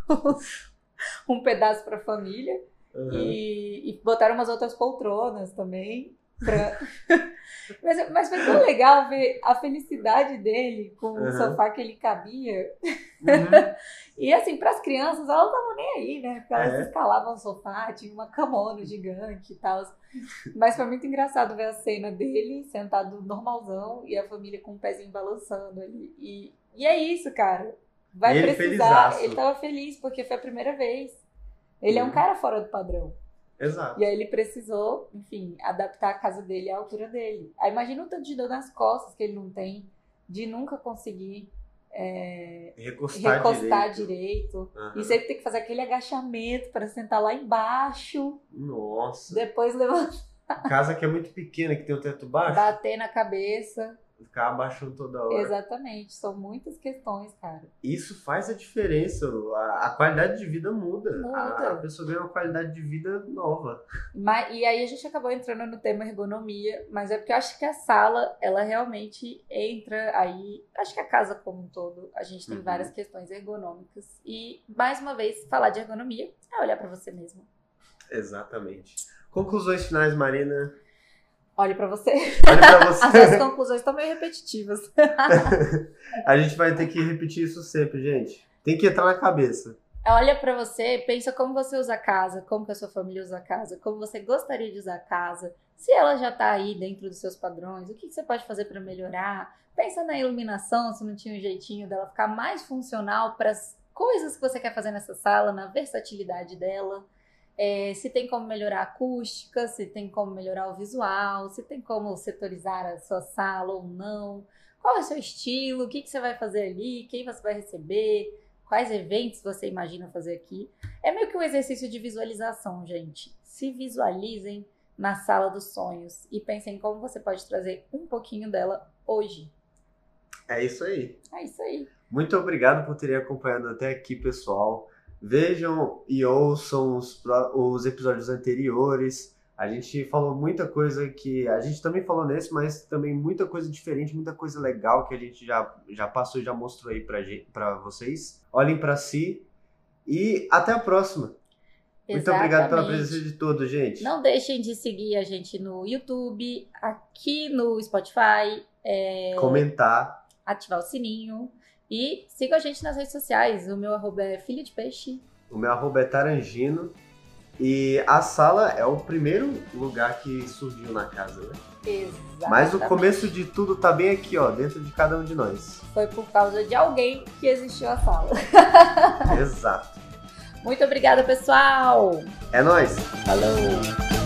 um pedaço pra família. Aham. E, e botaram umas outras poltronas também. Pra... mas, mas foi tão legal ver a felicidade dele com o Uhum. sofá que ele cabia. Uhum. E assim, para as crianças, elas não estavam nem aí, né? Porque elas É. escalavam o sofá, tinha uma camona gigante e tal. Mas foi muito engraçado ver a cena dele sentado normalzão e a família com o pezinho balançando ali. E, e é isso, cara. Vai ele precisar. felizaço. Ele tava feliz porque foi a primeira vez. Ele é um Uhum. cara fora do padrão. Exato. E aí ele precisou, enfim, adaptar a casa dele à altura dele. Aí imagina o tanto de dor nas costas que ele não tem, de nunca conseguir é, Recostar, recostar direito. direito. Aham. E sempre tem que fazer aquele agachamento para sentar lá embaixo, Nossa. depois levantar, Casa que é muito pequena, que tem o teto baixo, bater na cabeça. Ficar abaixando toda hora. Exatamente, são muitas questões, cara. Isso faz a diferença. A, a qualidade de vida muda. Muda. A, a pessoa ganha uma qualidade de vida nova. Mas, e aí a gente acabou entrando no tema ergonomia, mas é porque eu acho que a sala, ela realmente entra aí. Acho que a casa como um todo, a gente tem Uhum. várias questões ergonômicas. E, mais uma vez, falar de ergonomia é olhar pra você mesmo. Exatamente. Conclusões finais, Marina. Olhe pra você. Olha pra As você. suas conclusões estão meio repetitivas. a gente vai ter que repetir isso sempre, gente. Tem que entrar na cabeça. Olha pra você, pensa como você usa a casa, como que a sua família usa a casa, como você gostaria de usar a casa, se ela já tá aí dentro dos seus padrões, o que que você pode fazer pra melhorar. Pensa na iluminação, se não tinha um jeitinho dela ficar mais funcional para as coisas que você quer fazer nessa sala, na versatilidade dela. É, se tem como melhorar a acústica, se tem como melhorar o visual, se tem como setorizar a sua sala ou não. Qual é o seu estilo? O que, que você vai fazer ali? Quem você vai receber? Quais eventos você imagina fazer aqui? É meio que um exercício de visualização, gente. Se visualizem na sala dos sonhos e pensem como você pode trazer um pouquinho dela hoje. É isso aí. É isso aí. Muito obrigado por terem acompanhado até aqui, pessoal. Vejam e ouçam os, os episódios anteriores. A gente falou muita coisa que. A gente também falou nesse, mas também muita coisa diferente, muita coisa legal que a gente já, já passou e já mostrou aí pra, gente, pra vocês. Olhem pra si e até a próxima. Muito obrigado pela Exatamente. presença de todos, gente. Não deixem de seguir a gente no YouTube, aqui no Spotify, é, Comentar. ativar o sininho. E sigam a gente nas redes sociais. O meu arroba é filho de peixe. O meu arroba é Tarangino. E a sala é o primeiro lugar que surgiu na casa, né? Exatamente. Mas o começo de tudo tá bem aqui, ó, dentro de cada um de nós. Foi por causa de alguém que existiu a sala. Exato. Muito obrigada, pessoal! É nóis! Falou!